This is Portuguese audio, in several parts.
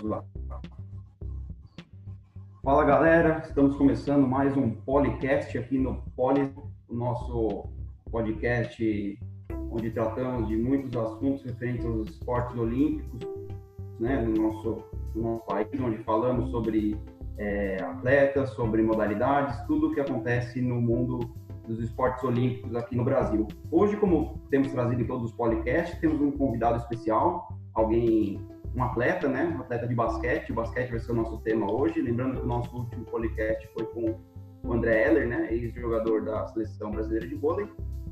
lá. Fala galera, estamos começando mais um podcast aqui no Poli, o nosso podcast onde tratamos de muitos assuntos referentes aos esportes olímpicos, né, no nosso, no nosso país, onde falamos sobre é, atletas, sobre modalidades, tudo o que acontece no mundo dos esportes olímpicos aqui no Brasil. Hoje, como temos trazido em todos os podcasts, temos um convidado especial, alguém, um atleta, né, um atleta de basquete. O basquete vai ser o nosso tema hoje. Lembrando que o nosso último podcast foi com o André Heller, né, ex-jogador da seleção brasileira de vôlei.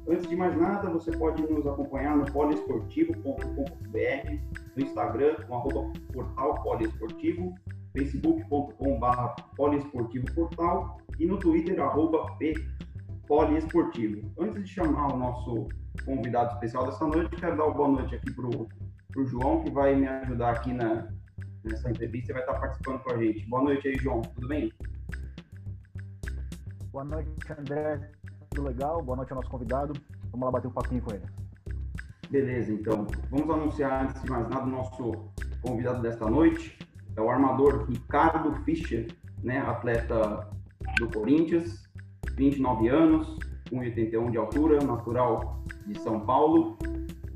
Antes de mais nada, você pode nos acompanhar no poliesportivo.com.br, no Instagram, com arroba portal poliesportivo, facebook.com.br poliesportivoportal e no Twitter, arroba poliesportivo. Antes de chamar o nosso convidado especial dessa noite, quero dar uma boa noite aqui para o João, que vai me ajudar aqui na, nessa entrevista e vai estar participando com a gente. Boa noite aí, João. Tudo bem? Boa noite, André. Tudo legal? Boa noite ao nosso convidado. Vamos lá bater um papinho com ele. Beleza, então. Vamos anunciar, antes de mais nada, o nosso convidado desta noite é o armador Ricardo Fischer, né, atleta do Corinthians, 29 anos, 1,81 de altura, natural de São Paulo.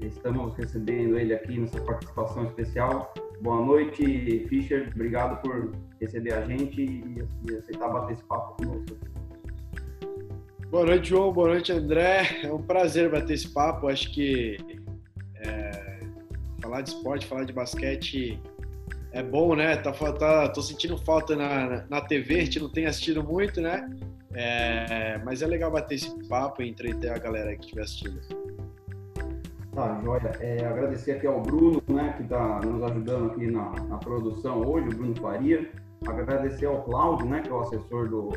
Estamos recebendo ele aqui nessa participação especial. Boa noite, Fischer. Obrigado por receber a gente e aceitar bater esse papo conosco. Boa noite, João. Boa noite, André. É um prazer bater esse papo. Acho que é, falar de esporte, falar de basquete é bom, né? Tá, tá, tô sentindo falta na, na TV, a gente não tem assistido muito, né? É, mas é legal bater esse papo e entreter a galera que estiver assistindo. Tá, joia. É, agradecer aqui ao Bruno, né, que está nos ajudando aqui na, na, produção hoje, o Bruno Faria. Agradecer ao Cláudio, né, que é o assessor do,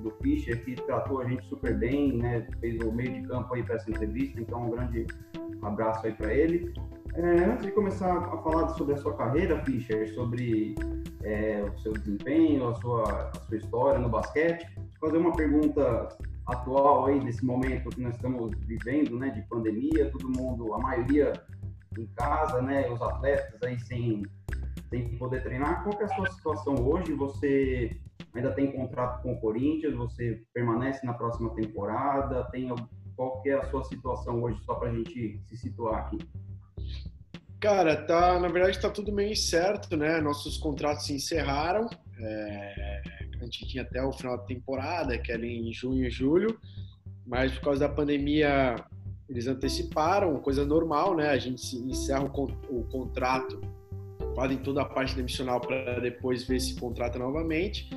do Fischer, que tratou a gente super bem, né, fez o meio de campo aí para essa entrevista, então um grande abraço aí para ele. É, antes de começar a falar sobre a sua carreira, Fischer, sobre é, o seu desempenho, a sua, a sua história no basquete, fazer uma pergunta atual aí desse momento que nós estamos vivendo, né, de pandemia, todo mundo, a maioria em casa, né, os atletas aí sem, sem poder treinar. Qual é a sua situação hoje? Você ainda tem contrato com o Corinthians? Você permanece na próxima temporada? Tem qual é a sua situação hoje, só para a gente se situar aqui? Cara, tá, na verdade tá tudo meio incerto, né? Nossos contratos se encerraram. É, a gente tinha até o final da temporada, que era em junho e julho, mas por causa da pandemia eles anteciparam, coisa normal, né? A gente encerra o, o contrato, fazem toda a parte demissional para depois ver se contrata novamente.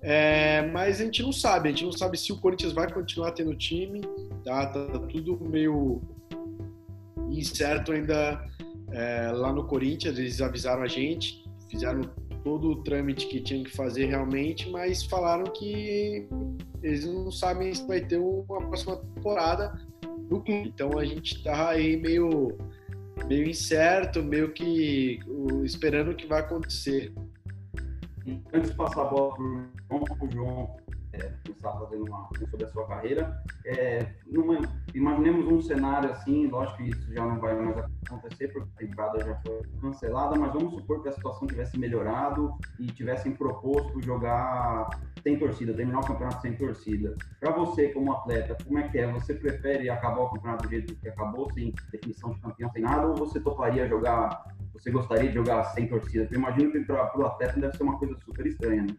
É, mas a gente não sabe, a gente não sabe se o Corinthians vai continuar tendo time, tá? Tá tudo meio incerto ainda é, lá no Corinthians, eles avisaram a gente, fizeram todo o trâmite que tinham que fazer realmente, mas falaram que eles não sabem se vai ter uma próxima temporada no clube. Então a gente está aí meio, meio incerto, meio que esperando o que vai acontecer. Antes de passar a bola para o João, é, começar fazendo uma sobre a sua carreira. É, numa, imaginemos um cenário assim, lógico que isso já não vai mais acontecer porque a temporada já foi cancelada, mas vamos supor que a situação tivesse melhorado e tivessem proposto jogar sem torcida, terminar o campeonato sem torcida. Para você, como atleta, como é que é? Você prefere acabar o campeonato do jeito que acabou, sem definição de campeão, sem nada, ou você toparia jogar, você gostaria de jogar sem torcida? Eu imagino que para o atleta deve ser uma coisa super estranha, né?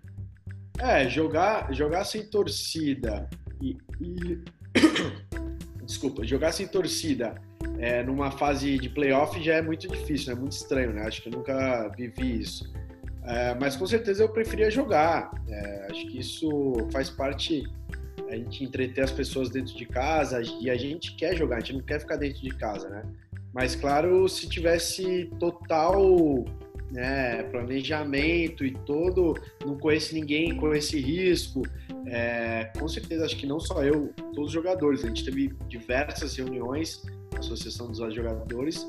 É, jogar, jogar sem torcida e, e... desculpa, jogar sem torcida é, numa fase de playoff já é muito difícil, é muito estranho, né? Acho que eu nunca vivi isso. É, mas com certeza eu preferia jogar. É, acho que isso faz parte a gente entreter as pessoas dentro de casa e a gente quer jogar, a gente não quer ficar dentro de casa, né? Mas claro, se tivesse total né, planejamento e todo, não conhece ninguém com esse risco. É, com certeza, acho que não só eu, todos os jogadores. A gente teve diversas reuniões, a Associação dos Jogadores,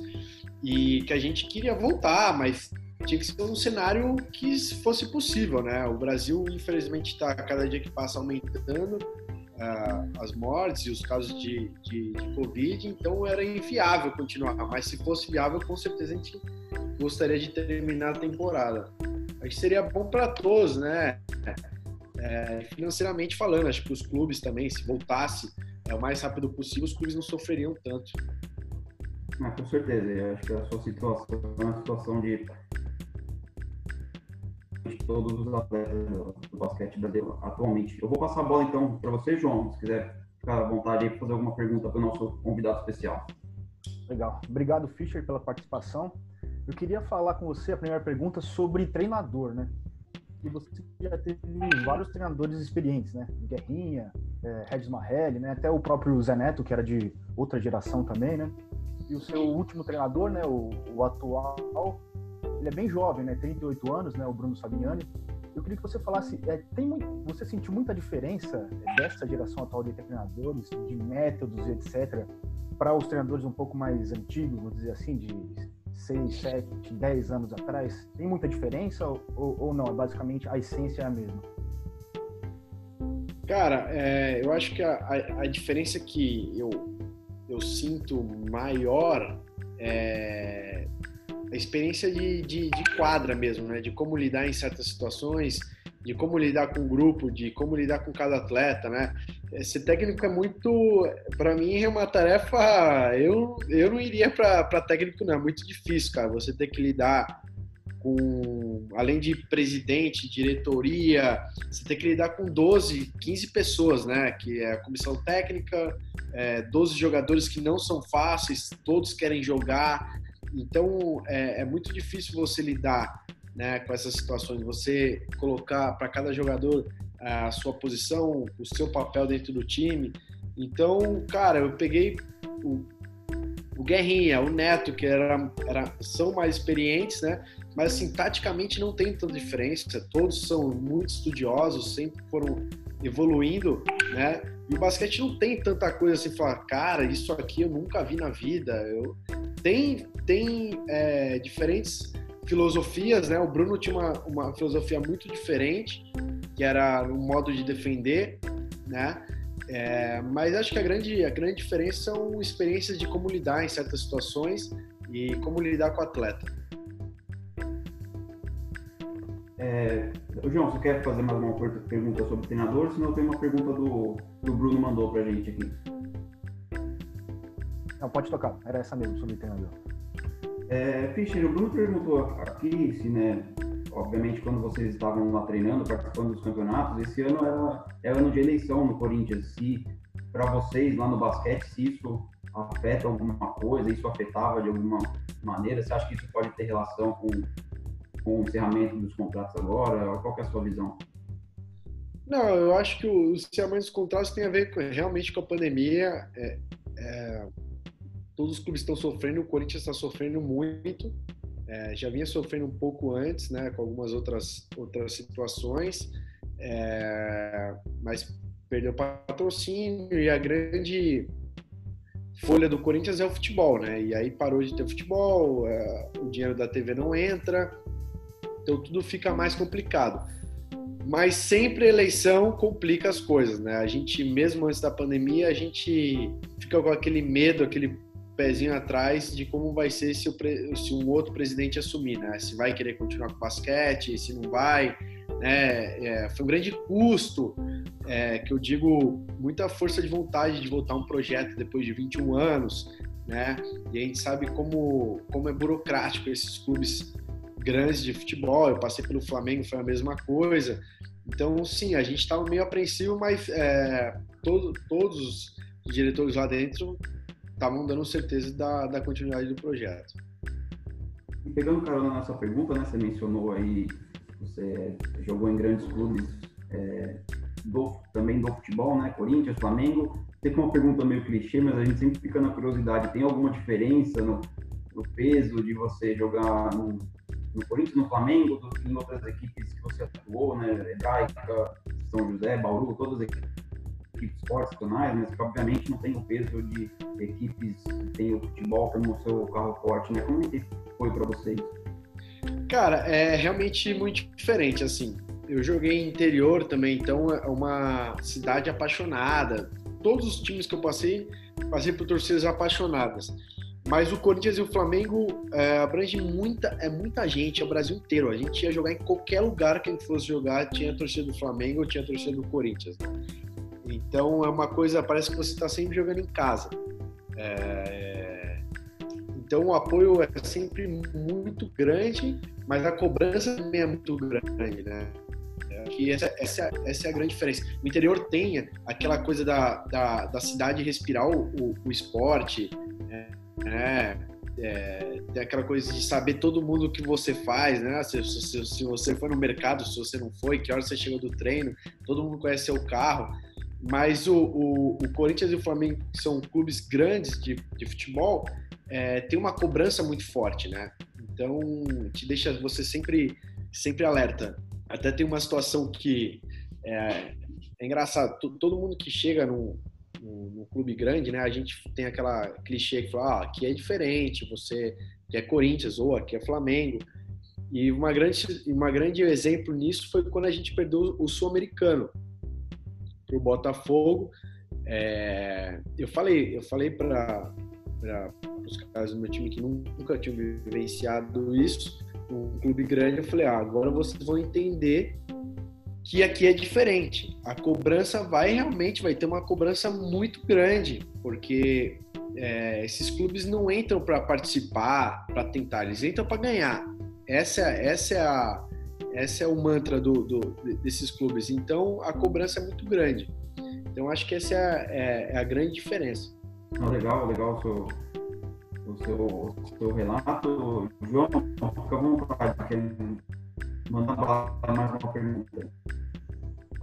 e que a gente queria voltar, mas tinha que ser um cenário que fosse possível, né? O Brasil, infelizmente, está cada dia que passa aumentando uh, as mortes e os casos de, de, de Covid, então era inviável continuar. Mas se fosse viável, com certeza a gente gostaria de terminar a temporada. acho que seria bom para todos, né? É, financeiramente falando, acho que os clubes também, se voltasse é, o mais rápido possível, os clubes não sofreriam tanto. Ah, com certeza, eu acho que a sua situação é uma situação de de todos os atletas do basquete brasileiro atualmente. Eu vou passar a bola então para você, João, se quiser ficar à vontade aí fazer alguma pergunta para o nosso convidado especial. Legal. Obrigado, Fischer, pela participação. Eu queria falar com você a primeira pergunta sobre treinador, né? E você já teve vários treinadores experientes, né? Guerrinha, é, Regis Marrelli, né? Até o próprio Zé Neto, que era de outra geração também, né? E o seu último treinador, né? O, o atual, ele é bem jovem, né? 38 anos, né? O Bruno Sabiani. Eu queria que você falasse, é, tem muito, você sentiu muita diferença dessa geração atual de treinadores, de métodos, etc., para os treinadores um pouco mais antigos, vou dizer assim, de 6, 7, 10 anos atrás? Tem muita diferença ou, ou não? É basicamente a essência é a mesma? Cara, é, eu acho que a, a, a, diferença que eu, eu sinto maior é a experiência de, de, de, quadra mesmo, né? De como lidar em certas situações, de como lidar com o grupo, de como lidar com cada atleta, né? Esse técnico é muito, para mim é uma tarefa. Eu, eu não iria para técnico, não. É muito difícil, cara. Você ter que lidar com, além de presidente, diretoria, você tem que lidar com 12, 15 pessoas, né? Que é a comissão técnica, é, 12 jogadores que não são fáceis, todos querem jogar. Então é, é muito difícil você lidar né, com essas situações, você colocar para cada jogador a sua posição, o seu papel dentro do time. Então, cara, eu peguei o, o Guerrinha, o Neto, que era, era, são mais experientes, né? Mas assim, taticamente não tem tanta diferença. Todos são muito estudiosos, sempre foram evoluindo, né? E o basquete não tem tanta coisa assim, falar, cara, isso aqui eu nunca vi na vida. Eu... Tem, tem é, diferentes filosofias, né? O Bruno tinha uma, uma filosofia muito diferente, que era um modo de defender, né? É, mas acho que a grande, a grande diferença são experiências de como lidar em certas situações e como lidar com o atleta. É, João, você quer fazer mais uma pergunta sobre o treinador? Senão tem uma pergunta do, do Bruno mandou pra gente aqui. Não, pode tocar. Era essa mesmo, sobre o treinador. É, Fischer, o Bruno perguntou aqui se, né, obviamente, quando vocês estavam lá treinando, participando dos campeonatos, esse ano era, era ano de eleição no Corinthians. Se, para vocês lá no basquete, se isso afeta alguma coisa, isso afetava de alguma maneira, você acha que isso pode ter relação com com o encerramento dos contratos agora? Qual é a sua visão? Não, eu acho que o encerramento dos contratos tem a ver com, realmente com a pandemia. É, é, todos os clubes estão sofrendo, o Corinthians está sofrendo muito. É, já vinha sofrendo um pouco antes, né, com algumas outras, outras situações, é, mas perdeu patrocínio e a grande folha do Corinthians é o futebol, né? E aí parou de ter futebol, é, o dinheiro da TV não entra, então tudo fica mais complicado. Mas sempre eleição complica as coisas, né? A gente, mesmo antes da pandemia, a gente fica com aquele medo, aquele pezinho atrás de como vai ser se, o, se um outro presidente assumir, né? Se vai querer continuar com o basquete, se não vai, né? É, foi um grande custo, é, que eu digo, muita força de vontade de voltar um projeto depois de 21 anos, né? E a gente sabe como, como é burocrático esses clubes grandes de futebol. Eu passei pelo Flamengo, foi a mesma coisa. Então, sim, a gente estava meio apreensivo, mas é, todo, todos os diretores lá dentro estavam dando certeza da, da continuidade do projeto. E pegando carona na nossa pergunta, né, você mencionou aí, você jogou em grandes clubes é, do, também do futebol, né, Corinthians, Flamengo. Tem uma pergunta meio clichê, mas a gente sempre fica na curiosidade. Tem alguma diferença no, no peso de você jogar no, no Corinthians, no Flamengo, do, em outras equipes que você atuou, né? Hebraica, São José, Bauru, todas as equipes profissionais, mas que obviamente não tem o peso de equipes que têm o futebol como seu carro forte, né? Como é que foi para vocês? Cara, é realmente muito diferente, assim. Eu joguei interior também, então é uma cidade apaixonada. Todos os times que eu passei, passei por torcidas apaixonadas. Mas o Corinthians e o Flamengo é, abrange muita, é muita gente, é o Brasil inteiro. A gente ia jogar em qualquer lugar que a gente fosse jogar, tinha a torcida do Flamengo tinha a torcida do Corinthians. Então é uma coisa, parece que você está sempre jogando em casa. É... Então o apoio é sempre muito grande, mas a cobrança também é muito grande, né? que essa, essa, essa é a grande diferença. O interior tem aquela coisa da, da, da cidade respirar o, o, o esporte, né? É, tem aquela coisa de saber todo mundo o que você faz, né? Se, se, se, você foi no mercado, se você não foi, que hora você chegou do treino, todo mundo conhece seu carro. Mas o, o, o Corinthians e o Flamengo, que são clubes grandes de, de futebol, é, tem uma cobrança muito forte, né? Então, te deixa você sempre, sempre alerta. Até tem uma situação que é, é engraçado. Todo mundo que chega no, no, clube grande, né? A gente tem aquela clichê que fala, ah, aqui é diferente, você que é Corinthians ou aqui é Flamengo. E uma grande, uma grande exemplo nisso foi quando a gente perdeu o Sul-Americano o Botafogo. É, eu falei, eu falei para os caras do meu time que nunca tinham vivenciado isso, um clube grande, eu falei, ah, agora vocês vão entender que aqui é diferente. A cobrança vai realmente, vai ter uma cobrança muito grande, porque é, esses clubes não entram para participar, para tentar, eles entram para ganhar. Essa, essa é a, essa é o mantra do, do, desses clubes. Então a cobrança é muito grande. Então acho que essa é, é, é a grande diferença. legal, legal o seu, o seu, o seu relato. João, fica à vontade, mandar mais uma pergunta.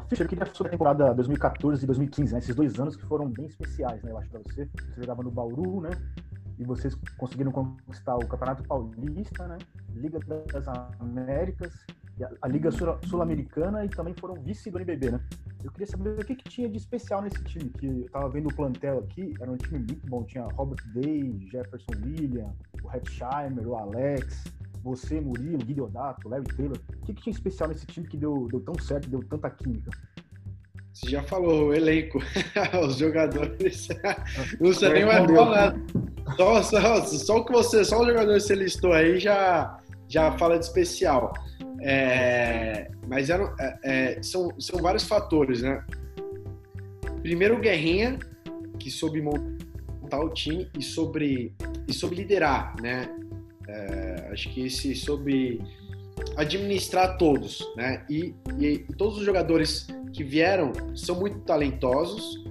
Fischer, eu queria sobre a temporada 2014 e 2015, né? Esses dois anos que foram bem especiais, né? Eu acho para você. Você jogava no Bauru, né? E vocês conseguiram conquistar o Campeonato Paulista, né? Liga das Américas, a Liga Sul-Americana e também foram vice do NBB, né? Eu queria saber o que, que tinha de especial nesse time, que eu tava vendo o plantel aqui, era um time muito bom, tinha Robert Day, Jefferson William, o Hetzheimer, o Alex, você, Murilo, Guideodato, Larry Taylor, o que, que tinha especial nesse time que deu, deu tão certo, deu tanta química? Você já falou, o elenco, os jogadores. não precisa nem mais falar. Só, só, só o que você, só o jogador que você listou aí já, já fala de especial. É, mas eram, é, é, são, são vários fatores, né? Primeiro, o Guerrinha, que soube montar o time e sobre, e sobre liderar, né? É, acho que esse soube administrar todos, né? E, e, e, todos os jogadores que vieram são muito talentosos,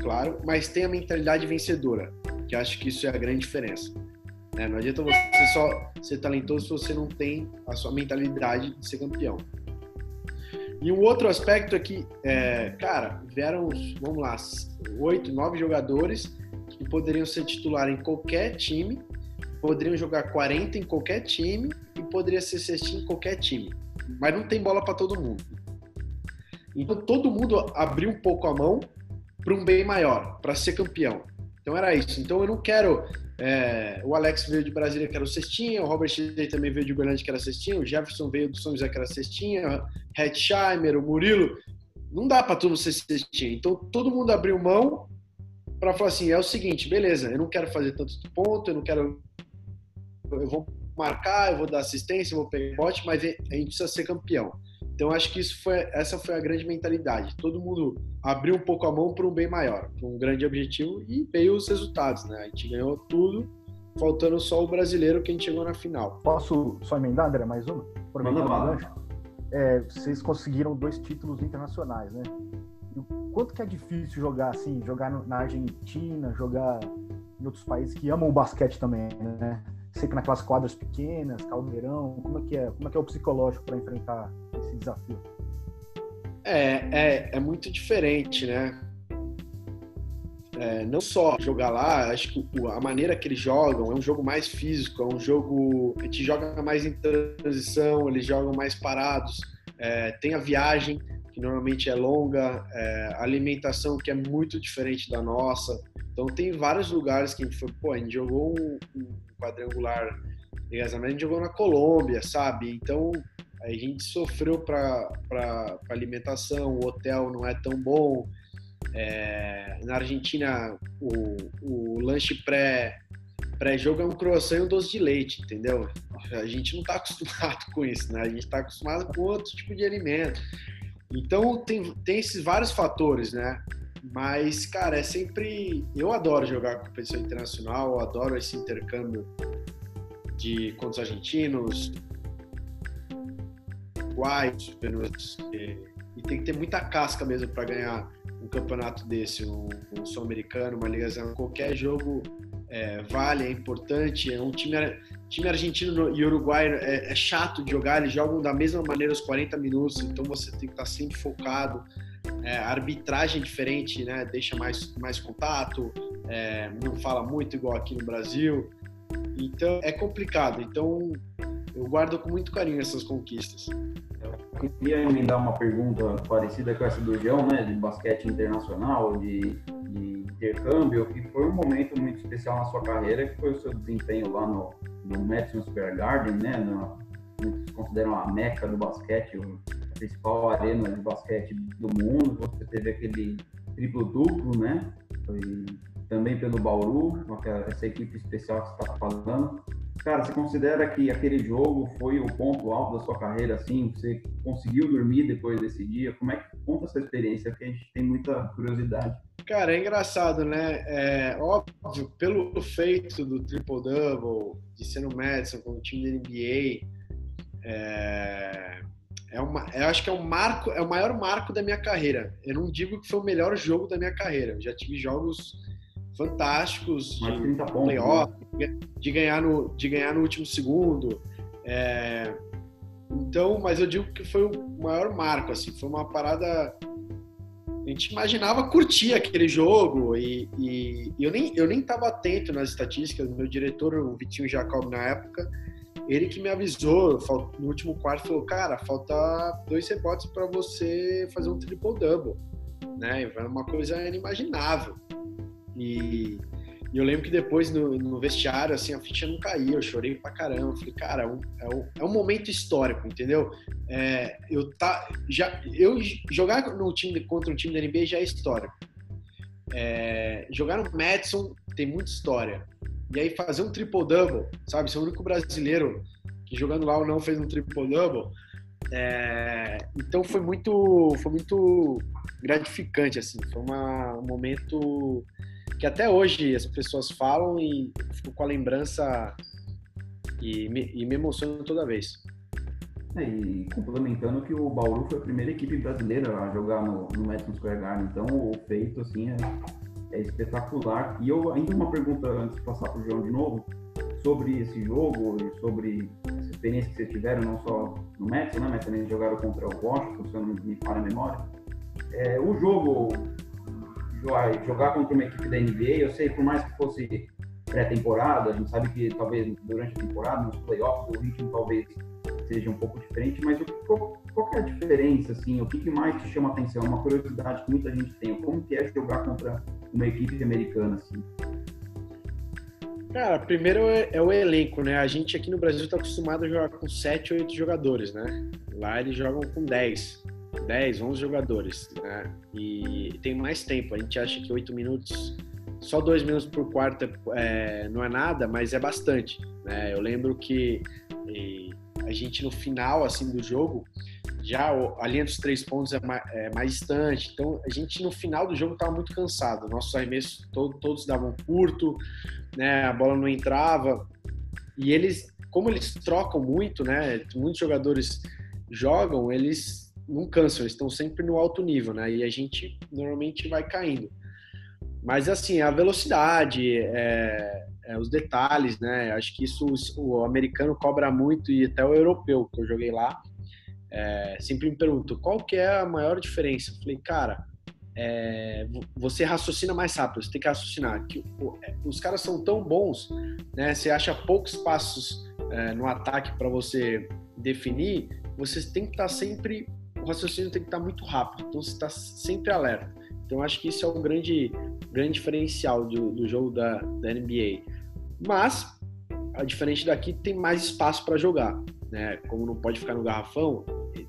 claro, mas têm a mentalidade vencedora, que acho que isso é a grande diferença. Né? Não adianta você só ser talentoso se você não tem a sua mentalidade de ser campeão. E um outro aspecto é que, é, cara, vieram, vamos lá, oito, nove jogadores que poderiam ser titular em qualquer time poderiam jogar 40 em qualquer time e poderia ser cestinha em qualquer time. Mas não tem bola para todo mundo. Então todo mundo abriu um pouco a mão para um bem maior, para ser campeão. Então era isso. Então eu não quero. É, o Alex veio de Brasília, que era o cestinha, o Robert Schilder também veio de Uberlândia, que era cestinha, o Jefferson veio do São José, que era cestinha, o Hetzheimer, o Murilo. Não dá para todo ser cestinha. Então todo mundo abriu mão para falar assim: é o seguinte, beleza, eu não quero fazer tanto ponto, eu não quero eu vou marcar, eu vou dar assistência, eu vou pegar bote, mas a gente precisa ser campeão. Então acho que isso foi, essa foi a grande mentalidade. Todo mundo abriu um pouco a mão para um bem maior, para um grande objetivo e veio os resultados, né? A gente ganhou tudo, faltando só o brasileiro que a gente chegou na final. Posso só emendar, André, mais uma? Por é, vocês conseguiram dois títulos internacionais, né? E o quanto que é difícil jogar assim, jogar na Argentina, jogar em outros países que amam o basquete também, né? Sempre naquelas quadras pequenas, caldeirão? Como é que é? Como é que é o psicológico para enfrentar esse desafio? É, é, é muito diferente, né? É, não só jogar lá, acho que a maneira que eles jogam é um jogo mais físico, é um jogo. A gente joga mais em transição, eles jogam mais parados, é, tem a viagem, que normalmente é longa, é, alimentação que é muito diferente da nossa. Então tem vários lugares que a gente foi, pô, a gente jogou um quadrangular de a gente jogou na Colômbia, sabe? Então a gente sofreu para alimentação, o hotel não é tão bom. É, na Argentina, o, o lanche pré pré-jogo é um croissant e um doce de leite, entendeu? A gente não está acostumado com isso, né? A gente está acostumado com outro tipo de alimento. Então tem, tem esses vários fatores, né? Mas, cara, é sempre. Eu adoro jogar competição internacional, eu adoro esse intercâmbio de contra os argentinos, uruguaios, peruanos, e tem que ter muita casca mesmo para ganhar um campeonato desse, um, um sul-americano, uma liga qualquer jogo é, vale, é importante. É um time, time argentino e uruguai é, é, chato de jogar, eles jogam da mesma maneira os 40 minutos, então você tem que estar sempre focado. É, arbitragem é diferente, né? Deixa mais, mais contato, é, não fala muito igual aqui no Brasil. Então é complicado. Então eu guardo com muito carinho essas conquistas. Eu queria emendar uma pergunta parecida com essa do João, né? De basquete internacional, de, de intercâmbio, que foi um momento muito especial na sua carreira, que foi o seu desempenho lá no, no Madison Square Garden, né? No, muitos consideram a meca do basquete, principal arena de basquete do mundo. Você teve aquele triplo-duplo, né? Foi também pelo Bauru, essa equipe especial que você está falando. Cara, você considera que aquele jogo foi o ponto alto da sua carreira, assim? Você conseguiu dormir depois desse dia? Como é que conta essa experiência? Porque a gente tem muita curiosidade. Cara, é engraçado, né? É óbvio, pelo feito do triple-double, de ser no Madison com o time da NBA, é, é uma, eu acho que é um marco, é o maior marco da minha carreira. Eu não digo que foi o melhor jogo da minha carreira. Eu já tive jogos fantásticos de playoff, né? de ganhar no de ganhar no último segundo. É, então, mas eu digo que foi o maior marco, assim, foi uma parada. A gente imaginava curtir aquele jogo e, e, e eu nem eu nem estava atento nas estatísticas. Meu diretor, o Vitinho Jacob na época, ele que me avisou no último quarto falou, cara, falta dois rebotes para você fazer um triple double, né? É uma coisa inimaginável. E, e, eu lembro que depois no, no, vestiário, assim, a ficha não caía, eu chorei pra caramba. falei, cara, é um, é um, é um momento histórico, entendeu? É, eu, tá, já, eu jogar no time, contra um time da NBA já é histórico. É, jogar no Madison tem muita história. E aí fazer um triple-double, sabe? Ser o único brasileiro que jogando lá ou não fez um triple-double. É, então foi muito, foi muito gratificante, assim. Foi uma, um momento que até hoje as pessoas falam e fico com a lembrança e me, e me emociono toda vez. É, e complementando que o Bauru foi a primeira equipe brasileira a jogar no, no Madison Square Garden, então o feito assim é, é espetacular. E eu ainda uma pergunta antes de passar para o João de novo sobre esse jogo e sobre essa experiência que vocês tiveram, não só no Madison, né, mas também jogaram contra o Washington, se eu não me falha a memória. É, o jogo jogar contra uma equipe da NBA, eu sei, por mais que fosse pré-temporada, a gente sabe que talvez durante a temporada, nos playoffs, o ritmo talvez seja um pouco diferente, mas o, qual, qual é a diferença, assim, o que, que mais te chama atenção? Uma curiosidade que muita gente tem, como que é jogar contra uma equipe americana, assim? Cara, primeiro é, é, o elenco, né? A gente aqui no Brasil está acostumado a jogar com 7, 8 jogadores, né? Lá eles jogam com 10. 10, 11 jogadores, né? E tem mais tempo. A gente acha que 8 minutos, só 2 minutos por quarto é, não é nada, mas é bastante, né? Eu lembro que a gente no final, assim, do jogo, já a linha dos três pontos é mais, é mais distante. Então, a gente no final do jogo estava muito cansado. Nossos arremessos todo, todos davam curto, né? A bola não entrava. E eles, como eles trocam muito, né? Muitos jogadores jogam, eles não cansam, eles estão sempre no alto nível, né? E a gente normalmente vai caindo. Mas assim, a velocidade, é, é, os detalhes, né? Acho que isso o americano cobra muito e até o europeu que eu joguei lá é, sempre me perguntam qual que é a maior diferença. Eu falei, cara, é, você raciocina mais rápido, você tem que raciocinar. Que, é, os caras são tão bons, né? Você acha poucos passos é, no ataque para você definir, você tem que estar sempre o raciocínio tem que estar muito rápido, então você está sempre alerta. Então acho que isso é um grande, grande diferencial do, do jogo da, da NBA. Mas, a diferente daqui, tem mais espaço para jogar. Né? Como não pode ficar no garrafão,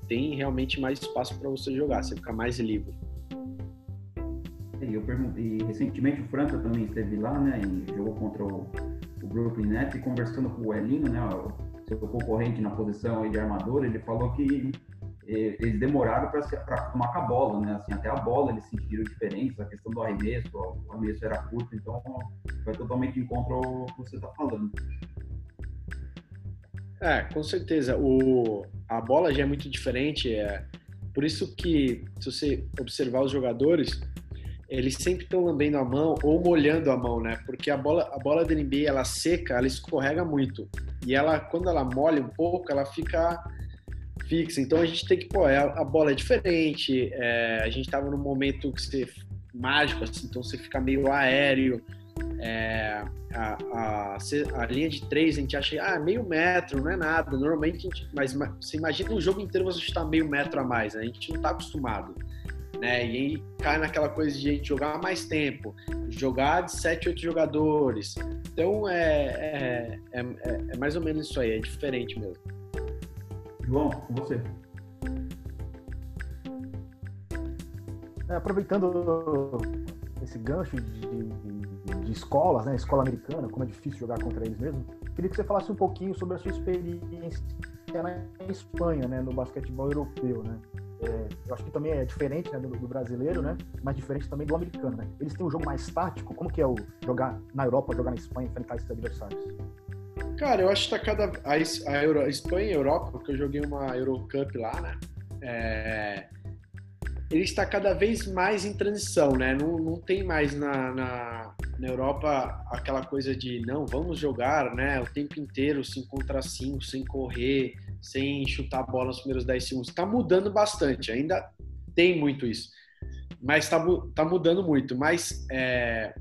tem realmente mais espaço para você jogar, você fica mais livre. E, eu e recentemente o Franca também esteve lá, né? E jogou contra o, o Brooklyn Nets, e conversando com o Elinho, né, seu concorrente na posição de armador, ele falou que eles demoraram para acostumar com a bola, né? Assim, até a bola eles sentiram diferença, a questão do arremesso, o arremesso era curto, então vai totalmente em contra o que você está falando. É, com certeza. O, a bola já é muito diferente. É, por isso que, se você observar os jogadores, eles sempre estão lambendo a mão ou molhando a mão, né? Porque a bola, a bola da NBA, ela seca, ela escorrega muito. E ela, quando ela molha um pouco, ela fica fixa. Então a gente tem que, pô, é, a, bola é diferente. É, a gente tava num momento que você mágico, assim, então você fica meio aéreo. É, a, a, a, linha de três a gente acha, ah, meio metro, não é nada. Normalmente, gente, mas você imagina um jogo inteiro você chutar meio metro a mais, né? a gente não está acostumado. Né? E aí cai naquela coisa de a gente jogar mais tempo, jogar de 7, 8 jogadores. Então é, é, é, é mais ou menos isso aí, é diferente mesmo. João, com você. É, aproveitando esse gancho de, de, escolas, né, escola americana, como é difícil jogar contra eles mesmo, queria que você falasse um pouquinho sobre a sua experiência na Espanha, né, no basquetebol europeu, né? É, eu acho que também é diferente né, do, do, brasileiro, né? Mas diferente também do americano, né? Eles têm um jogo mais tático. Como que é o jogar na Europa, jogar na Espanha, enfrentar esses adversários? Cara, eu acho que tá cada. A, a, Euro, a Espanha e a Europa, porque eu joguei uma Eurocup lá, né? É, ele está cada vez mais em transição, né? Não, não tem mais na, na, na, Europa aquela coisa de não, vamos jogar, né? O tempo inteiro 5 contra 5, sem correr, sem chutar a bola nos primeiros 10 segundos. Está mudando bastante, ainda tem muito isso. Mas está tá mudando muito. Mas é,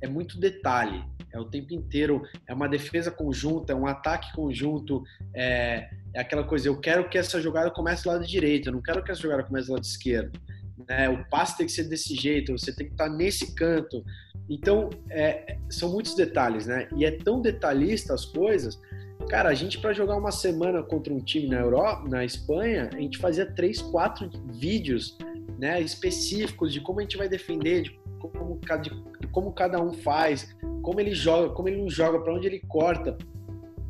é muito detalhe é o tempo inteiro, é uma defesa conjunta, é um ataque conjunto, é, é aquela coisa, eu quero que essa jogada comece do lado direito, eu não quero que essa jogada comece do lado esquerdo. Né? O passe tem que ser desse jeito, você tem que estar nesse canto. Então, é, são muitos detalhes, né? E é tão detalhista as coisas. Cara, a gente para jogar uma semana contra um time na Europa, na Espanha, a gente fazia três, quatro vídeos, né, específicos de como a gente vai defender, de como, como cada um faz, como ele joga, como ele não joga, para onde ele corta.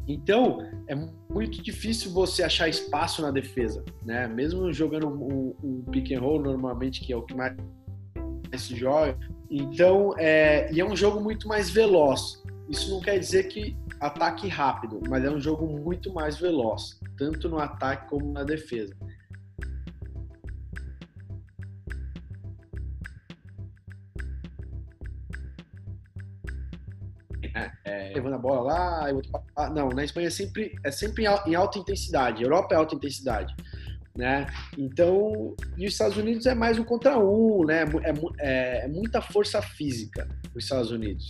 Então, é muito difícil você achar espaço na defesa, né? Mesmo jogando um, um pick and roll normalmente, que é o que mais se joga. Então, é, e é um jogo muito mais veloz. Isso não quer dizer que ataque rápido, mas é um jogo muito mais veloz, tanto no ataque como na defesa. É, levando a bola lá, ah, não, na Espanha é sempre, é sempre em alta intensidade, Europa é alta intensidade, né? Então, e os Estados Unidos é mais um contra um, né? É, é, é muita força física os Estados Unidos.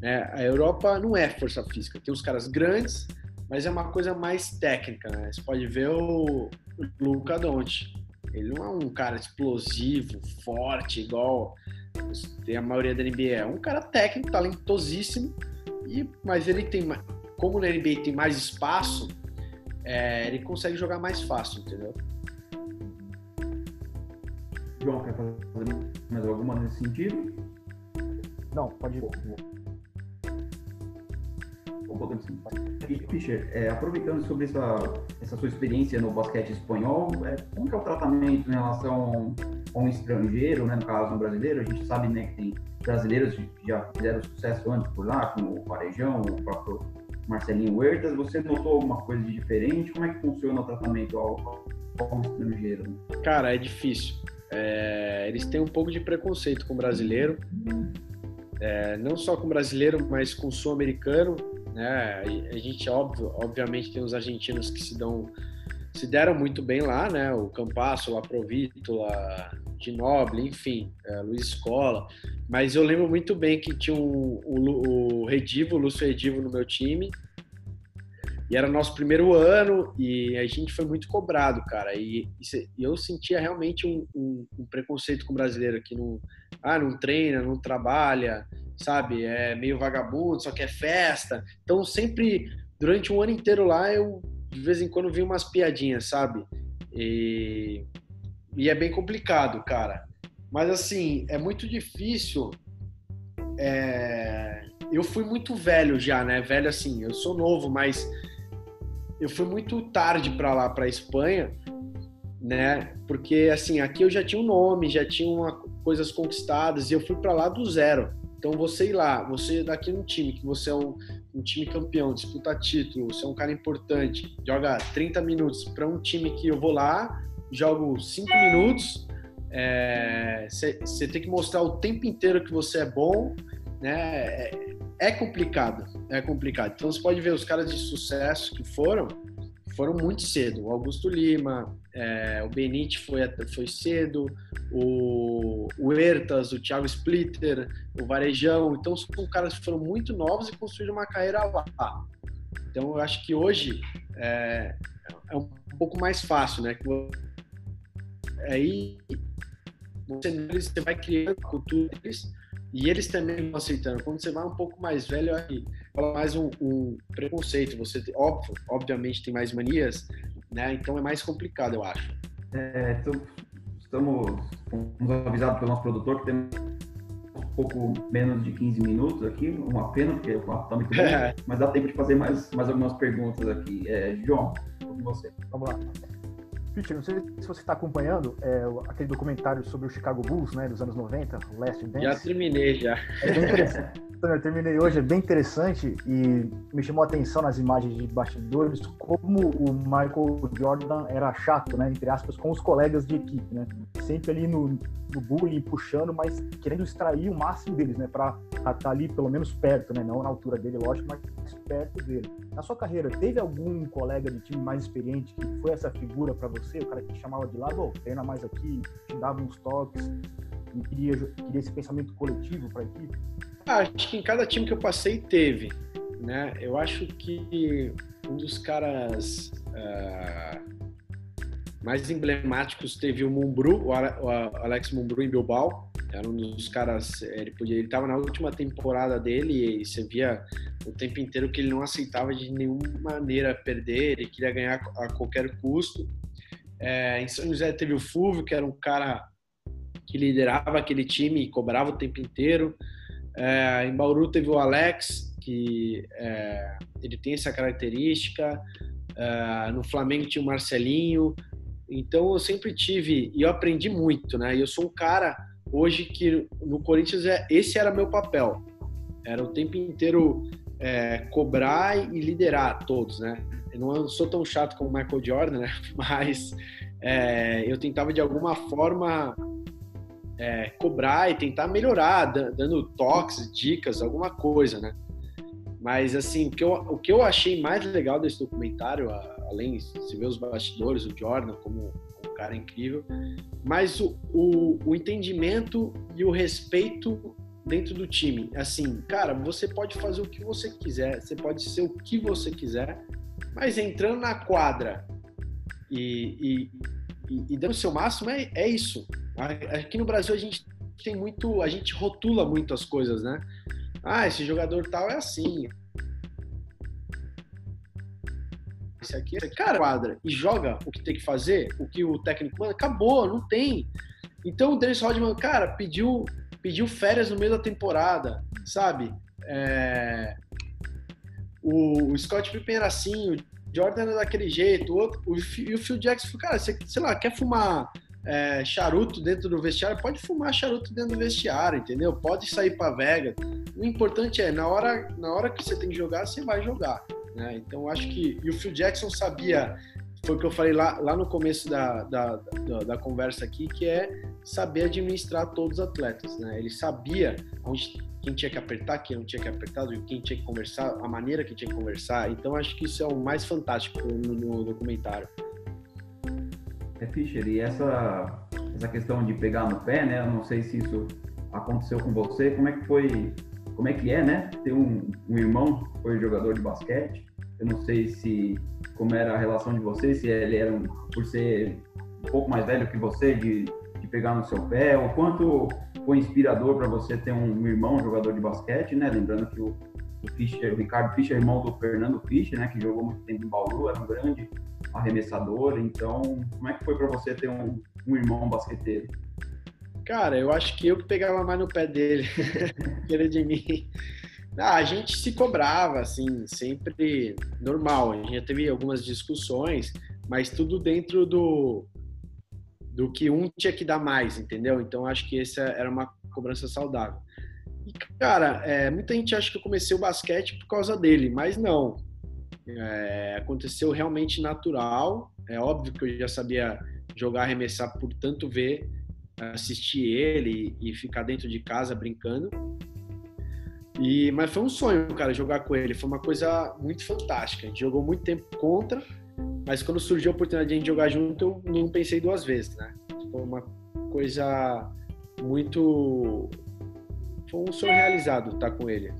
Né? A Europa não é força física, tem os caras grandes, mas é uma coisa mais técnica, né? Você pode ver o, o Luca Doncic, ele não é um cara explosivo, forte, igual tem a maioria da NBA. É um cara técnico, talentosíssimo, e, mas ele tem, como na NBA tem mais espaço, é, ele consegue jogar mais fácil, entendeu? João, quer fazer mais alguma nesse sentido? Não, pode ir. E, Fischer, é, aproveitando sobre essa, essa sua experiência no basquete espanhol, é, como é o tratamento em relação a um estrangeiro, né, no caso um brasileiro? A gente sabe né, que tem brasileiros que já fizeram sucesso antes por lá, como o Parejão, o próprio Marcelinho Huertas. Você notou alguma coisa de diferente? Como é que funciona o tratamento ao, ao estrangeiro? Cara, é difícil. É, eles têm um pouco de preconceito com o brasileiro. É, não só com o brasileiro, mas com o sul-americano. Né? A gente, óbvio, obviamente, tem os argentinos que se dão se deram muito bem lá, né? O Campasso, o Aprovítola, Noble, enfim, é, Luiz Escola. Mas eu lembro muito bem que tinha o, o, o Redivo, o Lúcio Redivo no meu time. E era nosso primeiro ano e a gente foi muito cobrado, cara. E, e eu sentia realmente um, um, um, preconceito com o brasileiro que não, ah, não treina, não trabalha, sabe? É meio vagabundo, só quer festa. Então sempre, durante um ano inteiro lá, eu de vez em quando vi umas piadinhas, sabe? E e é bem complicado, cara. Mas assim, é muito difícil. É... eu fui muito velho já, né? Velho assim, eu sou novo, mas eu fui muito tarde para lá, para Espanha, né? Porque assim, aqui eu já tinha um nome, já tinha uma, coisas conquistadas e eu fui para lá do zero. Então você ir lá, você daqui num time que você é um, um, time campeão, disputa título, você é um cara importante, joga 30 minutos para um time que eu vou lá, jogo 5 minutos, você é, tem que mostrar o tempo inteiro que você é bom, né? É, é complicado, é complicado. Então você pode ver os caras de sucesso que foram, foram muito cedo. O Augusto Lima, é, o Benite foi, foi cedo, o, o Ertas, o Thiago Splitter, o Varejão. Então são caras que foram muito novos e construíram uma carreira lá. Então eu acho que hoje é, é um pouco mais fácil, né? Aí você, vai criando a cultura deles e eles também vão aceitando. Quando você vai um pouco mais velho, aí fala mais um, um, preconceito. Você, óbvio, obviamente, tem mais manias, né? Então é mais complicado, eu acho. É, então, estamos, estamos avisados pelo nosso produtor que temos um pouco menos de 15 minutos aqui, uma pena, porque o papo está muito bom, mas dá tempo de fazer mais, mais algumas perguntas aqui. É, João, com você. Vamos lá. Peter, não sei se você está acompanhando é, aquele documentário sobre o Chicago Bulls, né, dos anos 90, Last Dance. Já terminei, já. É bem interessante. eu terminei hoje, é bem interessante e me chamou a atenção nas imagens de bastidores como o Michael Jordan era chato, né, entre aspas, com os colegas de equipe, né? Sempre ali no, no bullying, puxando, mas querendo extrair o máximo deles, né, para estar tá ali pelo menos perto, né, não na altura dele, lógico, mas perto dele. Na sua carreira, teve algum colega de time mais experiente que foi essa figura para você, o cara que te chamava de lado, treina mais aqui, te dava uns toques, e queria, queria esse pensamento coletivo para a equipe? Ah, acho que em cada time que eu passei teve, né? Eu acho que um dos caras uh, mais emblemáticos teve o Mumbru, o Alex Mumbru em Bilbao. Era um dos caras, ele podia, ele estava na última temporada dele e você via o tempo inteiro que ele não aceitava de nenhuma maneira perder, ele queria ganhar a qualquer custo. É, em São José teve o Fulvio, que era um cara que liderava aquele time e cobrava o tempo inteiro. É, em Bauru teve o Alex, que é, ele tem essa característica. É, no Flamengo tinha o Marcelinho. Então eu sempre tive e eu aprendi muito, né? Eu sou um cara hoje que no Corinthians é, esse era meu papel. Era o tempo inteiro é, cobrar e liderar todos, né? Eu não sou tão chato como o Michael Jordan, né? Mas é, eu tentava de alguma forma é, cobrar e tentar melhorar, dando toques, dicas, alguma coisa, né? Mas, assim, o que eu, o que eu achei mais legal desse documentário, além de ver os bastidores, o Jordan como um cara incrível, mas o, o, o entendimento e o respeito dentro do time. Assim, cara, você pode fazer o que você quiser, você pode ser o que você quiser, mas entrando na quadra e, e, e, e dando o seu máximo, é, é isso. Aqui no Brasil a gente tem muito, a gente rotula muito as coisas, né? Ah, esse jogador tal é assim. Esse aqui, esse cara quadra e joga o que tem que fazer, o que o técnico manda, acabou, não tem. Então o Dennis Rodman, cara, pediu, pediu férias no meio da temporada, sabe? É... O, o Scott Pippen era assim, o Jordan era daquele jeito, o, outro, o, e o Phil Jackson, cara, você, sei lá, quer fumar é, charuto dentro do vestiário, pode fumar charuto dentro do vestiário, entendeu? Pode sair para vega. O importante é, na hora, na hora que você tem que jogar, você vai jogar. Né? Então, acho que. E o Phil Jackson sabia, foi o que eu falei lá, lá no começo da, da, da, da conversa aqui, que é saber administrar todos os atletas. Né? Ele sabia onde, quem tinha que apertar, quem não tinha que apertar, quem tinha que conversar, a maneira que tinha que conversar. Então, acho que isso é o mais fantástico no, no documentário. É, Fischer, e essa, essa questão de pegar no pé, né? Eu não sei se isso aconteceu com você, como é que foi, como é que é, né? Ter um, um irmão que foi jogador de basquete. Eu não sei se como era a relação de vocês, se ele era, um, por ser um pouco mais velho que você, de, de pegar no seu pé, ou quanto foi inspirador para você ter um irmão jogador de basquete, né? Lembrando que o, o, Fischer, o Ricardo Fischer, irmão do Fernando Fischer, né? Que jogou muito tempo em Bauru, era um grande arremessador. Então, como é que foi para você ter um, um, irmão basqueteiro? Cara, eu acho que eu que pegava mais no pé dele, que ele de mim. Ah, a gente se cobrava, assim, sempre normal. A gente já teve algumas discussões, mas tudo dentro do, do que um tinha que dar mais, entendeu? Então acho que essa era uma cobrança saudável. E, cara, é, muita gente acha que eu comecei o basquete por causa dele, mas não. É, aconteceu realmente natural. É óbvio que eu já sabia jogar, arremessar por tanto ver, assistir ele e ficar dentro de casa brincando. E, mas foi um sonho, cara, jogar com ele. Foi uma coisa muito fantástica. A gente jogou muito tempo contra, mas quando surgiu a oportunidade de a gente jogar junto, eu não pensei duas vezes, né? Foi uma coisa muito. Foi um sonho realizado estar com ele.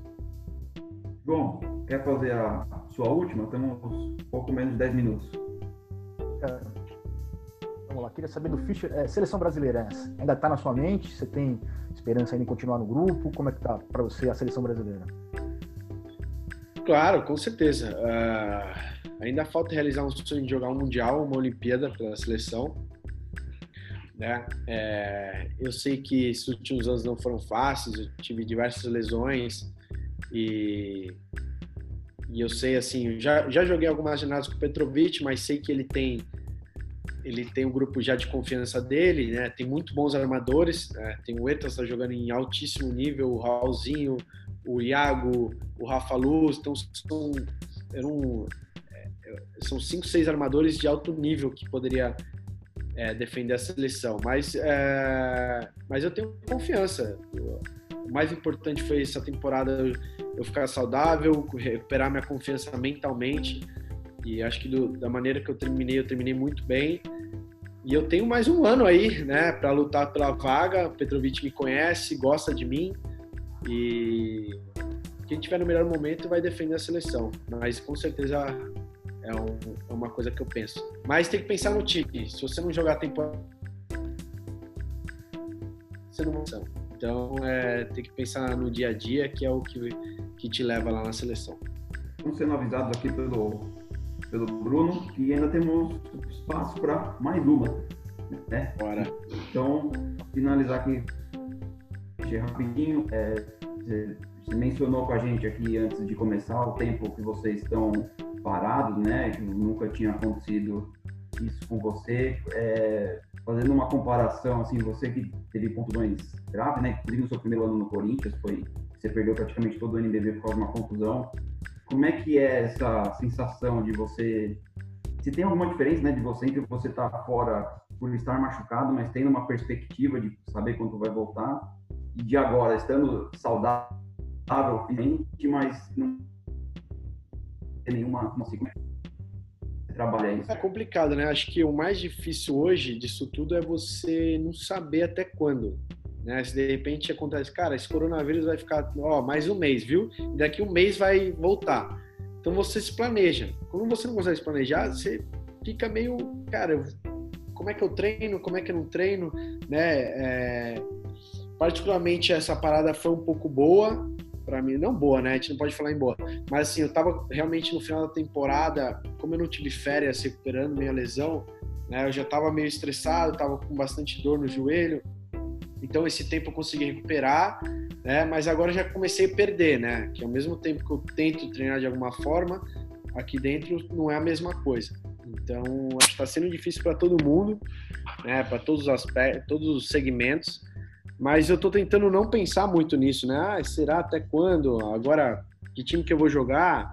Bom, quer fazer a sua última? Temos pouco menos de 10 minutos. Vamos lá, queria saber do Fischer. É, seleção brasileira, ainda está na sua mente? Você tem esperança ainda em continuar no grupo? Como é que tá para você a seleção brasileira? Claro, com certeza. Uh, ainda falta realizar um sonho de jogar um mundial, uma Olimpíada pela seleção. Né? É, eu sei que esses últimos anos não foram fáceis, eu tive diversas lesões e, e eu sei assim, já, já joguei algumas jornadas com o Petrovic, mas sei que ele tem ele tem um grupo já de confiança dele, né? Tem muito bons armadores, né? tem o Etas tá jogando em altíssimo nível, o Raulzinho, o Iago, o Rafa Luz, então são eram, é, são cinco, seis armadores de alto nível que poderia é, defender a seleção. Mas, é, mas eu tenho confiança. O mais importante foi essa temporada eu ficar saudável, recuperar minha confiança mentalmente. E acho que do, da maneira que eu terminei, eu terminei muito bem. E eu tenho mais um ano aí, né, para lutar pela vaga. O Petrovic me conhece, gosta de mim. E quem tiver no melhor momento vai defender a seleção. Mas com certeza é, um, é uma coisa que eu penso. Mas tem que pensar no time. Se você não jogar a temporada, você não vai. Então é, tem que pensar no dia a dia, que é o que, que te leva lá na seleção. Estamos sendo avisados aqui pelo pelo Bruno e ainda temos espaço para mais uma. Né? Bora. Então, finalizar aqui rapidinho. É, você mencionou com a gente aqui antes de começar o tempo que vocês estão parados, né? Que nunca tinha acontecido isso com você. É, fazendo uma comparação, assim, você que teve contusões graves, né? Inclusive no seu primeiro ano no Corinthians, foi você perdeu praticamente todo o NBB por causa de uma contusão. Como é que é essa sensação de você? Se tem alguma diferença, né, de você entre você estar tá fora por estar machucado, mas tendo uma perspectiva de saber quando vai voltar, de agora estando saudável, mas não tem nenhuma, não sei como é trabalha isso. É complicado, né? Acho que o mais difícil hoje disso tudo é você não saber até quando. Né? Se de repente acontece, cara, esse coronavírus vai ficar ó, mais um mês, viu? Daqui um mês vai voltar. Então você se planeja. Quando você não consegue se planejar, você fica meio, cara, como é que eu treino, como é que eu não treino, né? É... Particularmente essa parada foi um pouco boa para mim, não boa, né? A gente não pode falar em boa, mas assim, eu tava realmente no final da temporada, como eu não tive férias recuperando minha lesão, né? Eu já tava meio estressado, tava com bastante dor no joelho, então esse tempo eu consegui recuperar, né? Mas agora já comecei a perder, né? Que ao mesmo tempo que eu tento treinar de alguma forma, aqui dentro não é a mesma coisa. Então acho que está sendo difícil para todo mundo, né? Para todos os aspectos, todos os segmentos. Mas eu estou tentando não pensar muito nisso, né? Ah, será até quando? Agora que time que eu vou jogar?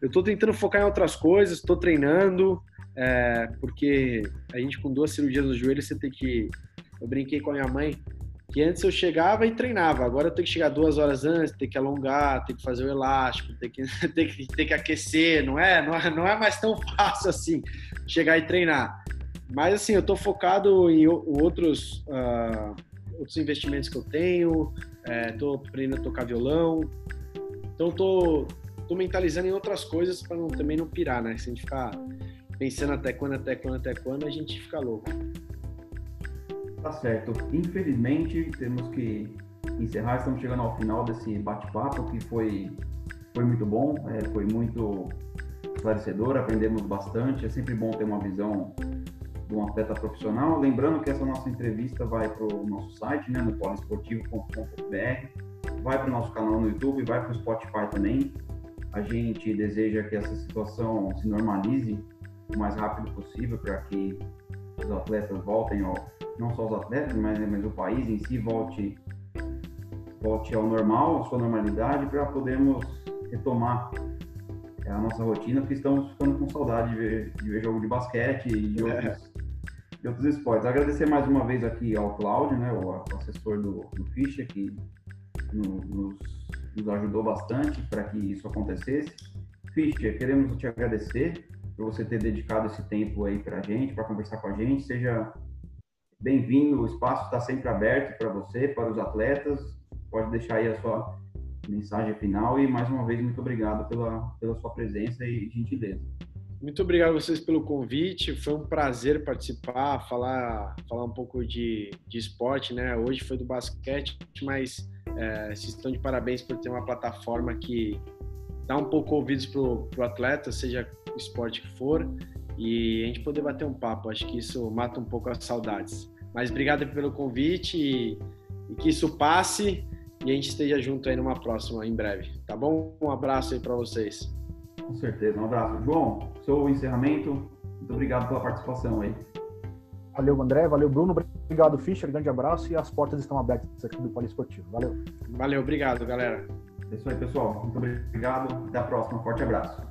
Eu estou tentando focar em outras coisas, estou treinando, é, porque a gente com duas cirurgias no joelho, você tem que. Eu brinquei com a minha mãe, que antes eu chegava e treinava, agora eu tenho que chegar duas horas antes, tem que alongar, tem que fazer o elástico, tem que, tem que, tem que aquecer, não é? não é? Não é mais tão fácil assim chegar e treinar. Mas assim, eu estou focado em outros, uh, outros investimentos que eu tenho, estou é, aprendendo a tocar violão, então tô, tô mentalizando em outras coisas para também não pirar, né? Se a gente ficar pensando até quando, até quando, até quando, a gente fica louco. Tá certo. Infelizmente, temos que encerrar. Estamos chegando ao final desse bate-papo que foi, foi muito bom, é, foi muito esclarecedor, aprendemos bastante. É sempre bom ter uma visão de um atleta profissional. Lembrando que essa nossa entrevista vai para o nosso site, né, no poliesportivo.com.br. vai para o nosso canal no YouTube, vai para o Spotify também. A gente deseja que essa situação se normalize o mais rápido possível para que os atletas voltem, ao, não só os atletas, mas, mas o país em si volte, volte ao normal, à sua normalidade, para podermos retomar é, a nossa rotina, porque estamos ficando com saudade de ver, de ver jogo de basquete e de outros, outros esportes. Agradecer mais uma vez aqui ao Cláudio, né, o assessor do, do Fischer, que nos, nos ajudou bastante para que isso acontecesse. Fischer, queremos te agradecer por você ter dedicado esse tempo aí para a gente, para conversar com a gente. Seja bem-vindo, o espaço está sempre aberto para você, para os atletas. Pode deixar aí a sua mensagem final e mais uma vez muito obrigado pela, pela sua presença e gentileza. Muito obrigado a vocês pelo convite. Foi um prazer participar, falar, falar um pouco de, de esporte, né? Hoje foi do basquete, mas é, vocês estão de parabéns por ter uma plataforma que dá um pouco ouvidos pro, pro atleta, seja o esporte que for, e a gente poder bater um papo. Acho que isso mata um pouco as saudades. Mas obrigado pelo convite e, e que isso passe e a gente esteja junto aí numa próxima em breve, tá bom? Um abraço aí para vocês. Com certeza, um abraço. João, seu encerramento, muito obrigado pela participação aí. Valeu, André. Valeu, Bruno. Obrigado, Fischer. Grande abraço e as portas estão abertas aqui do Poliesportivo. Valeu. Valeu, obrigado, galera. É isso aí, pessoal. Muito obrigado. Até a próxima. Forte abraço.